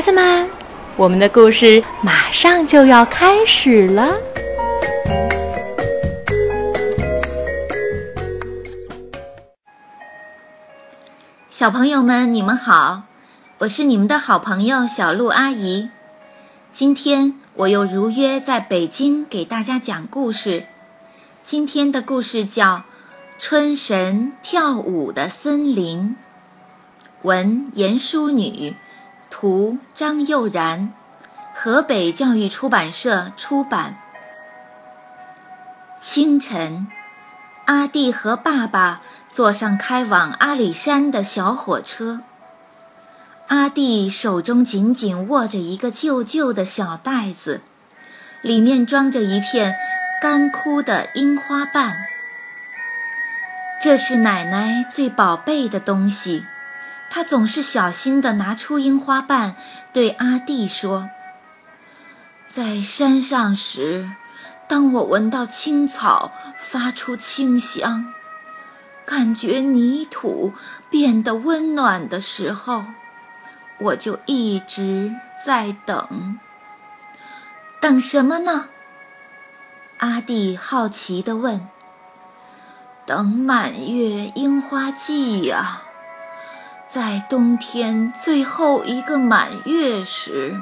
孩子们，我们的故事马上就要开始了。小朋友们，你们好，我是你们的好朋友小鹿阿姨。今天我又如约在北京给大家讲故事。今天的故事叫《春神跳舞的森林》，文严淑女，图张佑然，河北教育出版社出版。清晨，阿弟和爸爸。坐上开往阿里山的小火车，阿弟手中紧紧握着一个旧旧的小袋子，里面装着一片干枯的樱花瓣。这是奶奶最宝贝的东西，他总是小心地拿出樱花瓣，对阿弟说：“在山上时，当我闻到青草发出清香。”感觉泥土变得温暖的时候，我就一直在等。等什么呢？阿弟好奇地问。等满月樱花季呀，在冬天最后一个满月时，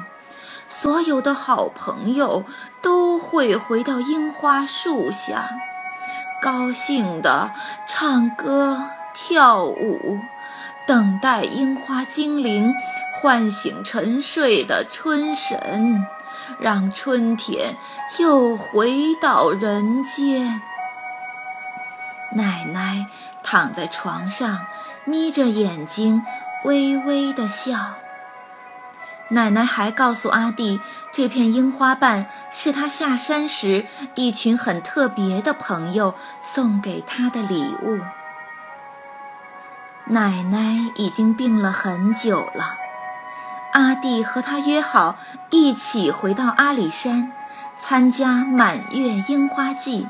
所有的好朋友都会回到樱花树下。高兴地唱歌跳舞，等待樱花精灵唤醒沉睡的春神，让春天又回到人间。奶奶躺在床上，眯着眼睛，微微地笑。奶奶还告诉阿弟，这片樱花瓣是他下山时一群很特别的朋友送给他的礼物。奶奶已经病了很久了，阿弟和他约好一起回到阿里山，参加满月樱花季，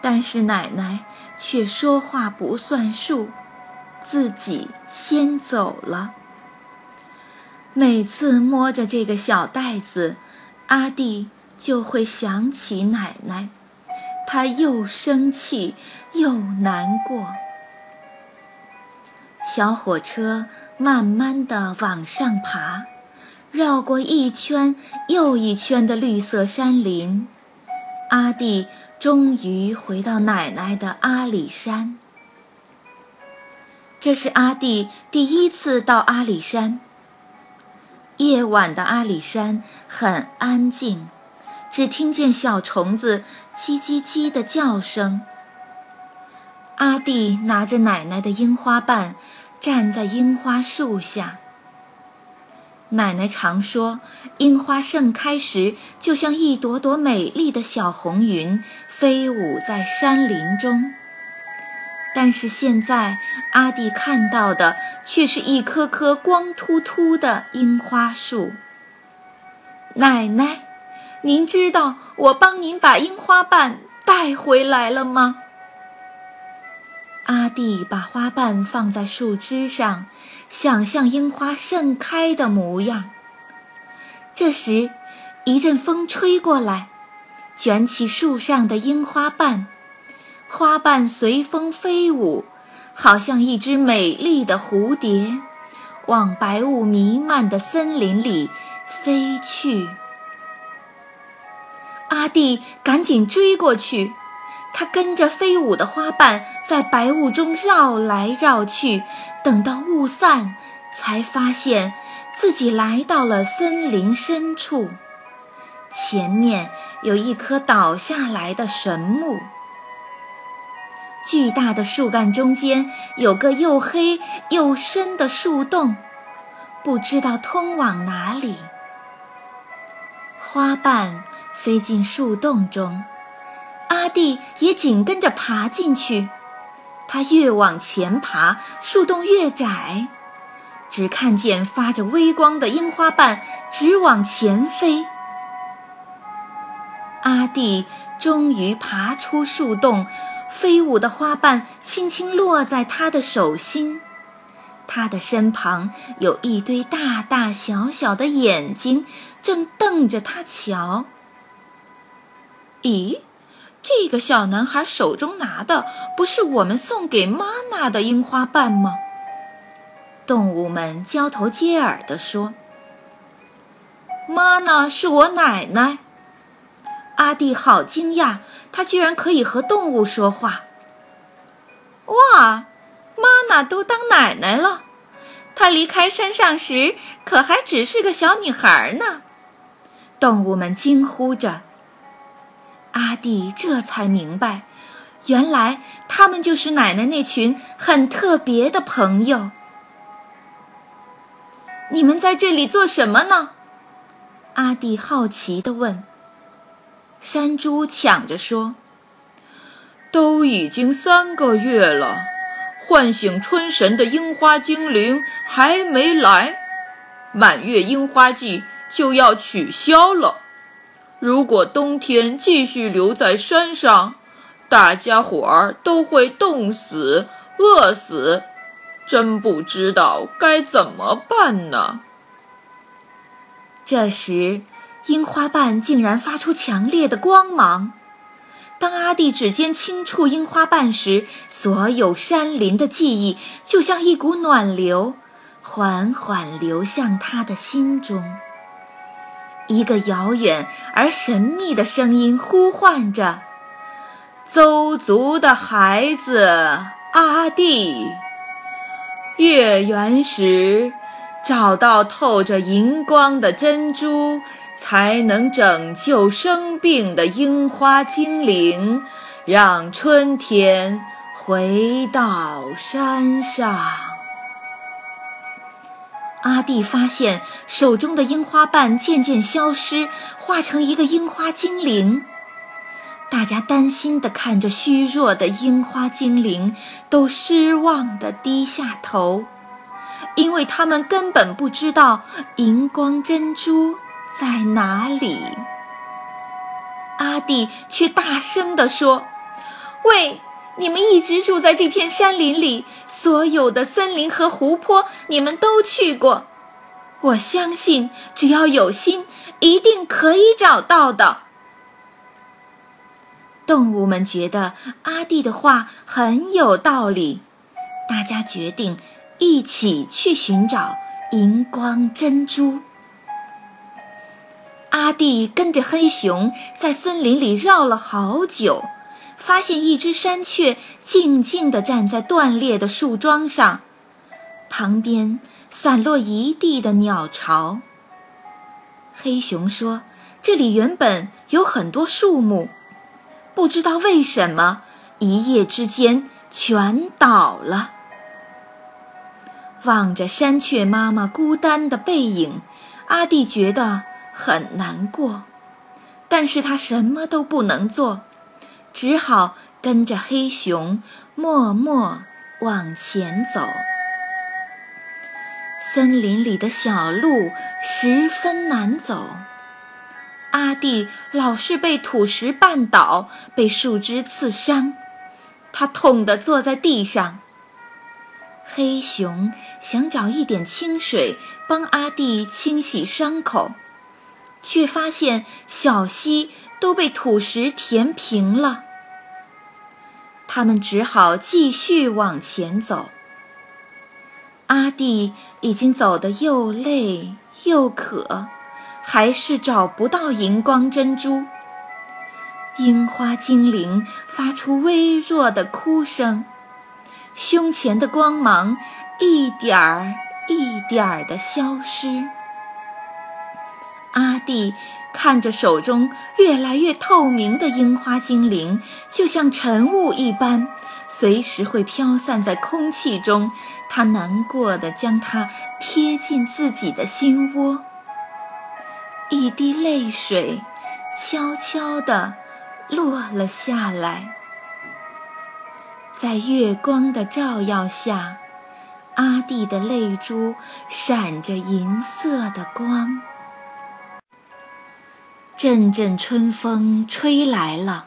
但是奶奶却说话不算数，自己先走了。每次摸着这个小袋子，阿弟就会想起奶奶，他又生气又难过。小火车慢慢的往上爬，绕过一圈又一圈的绿色山林，阿弟终于回到奶奶的阿里山。这是阿弟第一次到阿里山。夜晚的阿里山很安静，只听见小虫子叽叽叽的叫声。阿弟拿着奶奶的樱花瓣，站在樱花树下。奶奶常说，樱花盛开时，就像一朵朵美丽的小红云飞舞在山林中。但是现在，阿弟看到的却是一棵棵光秃秃的樱花树。奶奶，您知道我帮您把樱花瓣带回来了吗？阿弟把花瓣放在树枝上，想象樱花盛开的模样。这时，一阵风吹过来，卷起树上的樱花瓣。花瓣随风飞舞，好像一只美丽的蝴蝶，往白雾弥漫的森林里飞去。阿弟赶紧追过去，他跟着飞舞的花瓣在白雾中绕来绕去，等到雾散，才发现自己来到了森林深处。前面有一棵倒下来的神木。巨大的树干中间有个又黑又深的树洞，不知道通往哪里。花瓣飞进树洞中，阿弟也紧跟着爬进去。他越往前爬，树洞越窄，只看见发着微光的樱花瓣直往前飞。阿弟终于爬出树洞。飞舞的花瓣轻轻落在他的手心，他的身旁有一堆大大小小的眼睛，正瞪着他瞧。咦，这个小男孩手中拿的不是我们送给妈妈的樱花瓣吗？动物们交头接耳地说：“妈妈是我奶奶。”阿弟好惊讶，他居然可以和动物说话。哇，妈妈都当奶奶了！她离开山上时可还只是个小女孩呢。动物们惊呼着。阿弟这才明白，原来他们就是奶奶那群很特别的朋友。你们在这里做什么呢？阿弟好奇地问。山猪抢着说：“都已经三个月了，唤醒春神的樱花精灵还没来，满月樱花季就要取消了。如果冬天继续留在山上，大家伙儿都会冻死、饿死。”真不知道该怎么办呢。这时，樱花瓣竟然发出强烈的光芒。当阿弟指尖轻触樱花瓣时，所有山林的记忆就像一股暖流，缓缓流向他的心中。一个遥远而神秘的声音呼唤着：“邹族的孩子，阿弟。”月圆时，找到透着银光的珍珠，才能拯救生病的樱花精灵，让春天回到山上。阿弟发现手中的樱花瓣渐渐消失，化成一个樱花精灵。大家担心地看着虚弱的樱花精灵，都失望地低下头，因为他们根本不知道荧光珍珠在哪里。阿弟却大声地说：“喂，你们一直住在这片山林里，所有的森林和湖泊你们都去过，我相信只要有心，一定可以找到的。”动物们觉得阿弟的话很有道理，大家决定一起去寻找荧光珍珠。阿弟跟着黑熊在森林里绕了好久，发现一只山雀静静地站在断裂的树桩上，旁边散落一地的鸟巢。黑熊说：“这里原本有很多树木。”不知道为什么，一夜之间全倒了。望着山雀妈妈孤单的背影，阿弟觉得很难过，但是他什么都不能做，只好跟着黑熊默默往前走。森林里的小路十分难走。阿弟老是被土石绊倒，被树枝刺伤，他痛得坐在地上。黑熊想找一点清水帮阿弟清洗伤口，却发现小溪都被土石填平了。他们只好继续往前走。阿弟已经走得又累又渴。还是找不到荧光珍珠。樱花精灵发出微弱的哭声，胸前的光芒一点儿一点儿地消失。阿弟看着手中越来越透明的樱花精灵，就像晨雾一般，随时会飘散在空气中。他难过的将它贴近自己的心窝。一滴泪水悄悄地落了下来，在月光的照耀下，阿弟的泪珠闪着银色的光。阵阵春风吹来了，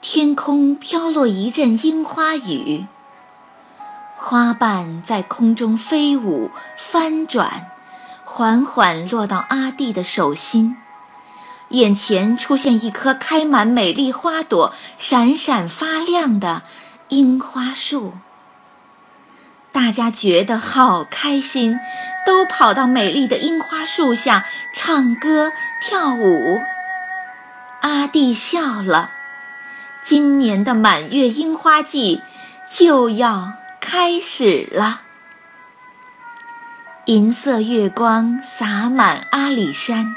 天空飘落一阵樱花雨。花瓣在空中飞舞、翻转，缓缓落到阿弟的手心。眼前出现一棵开满美丽花朵、闪闪发亮的樱花树。大家觉得好开心，都跑到美丽的樱花树下唱歌跳舞。阿弟笑了，今年的满月樱花季就要开始了。银色月光洒满阿里山。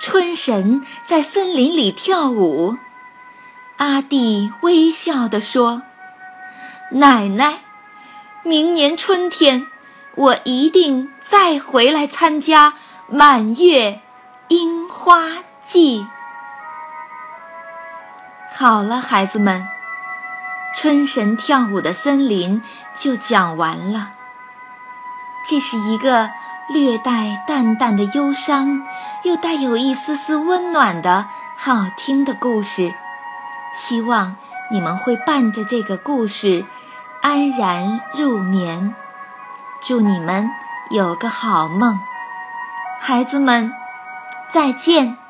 春神在森林里跳舞，阿弟微笑地说：“奶奶，明年春天我一定再回来参加满月樱花季。”好了，孩子们，春神跳舞的森林就讲完了。这是一个。略带淡淡的忧伤，又带有一丝丝温暖的好听的故事，希望你们会伴着这个故事安然入眠。祝你们有个好梦，孩子们，再见。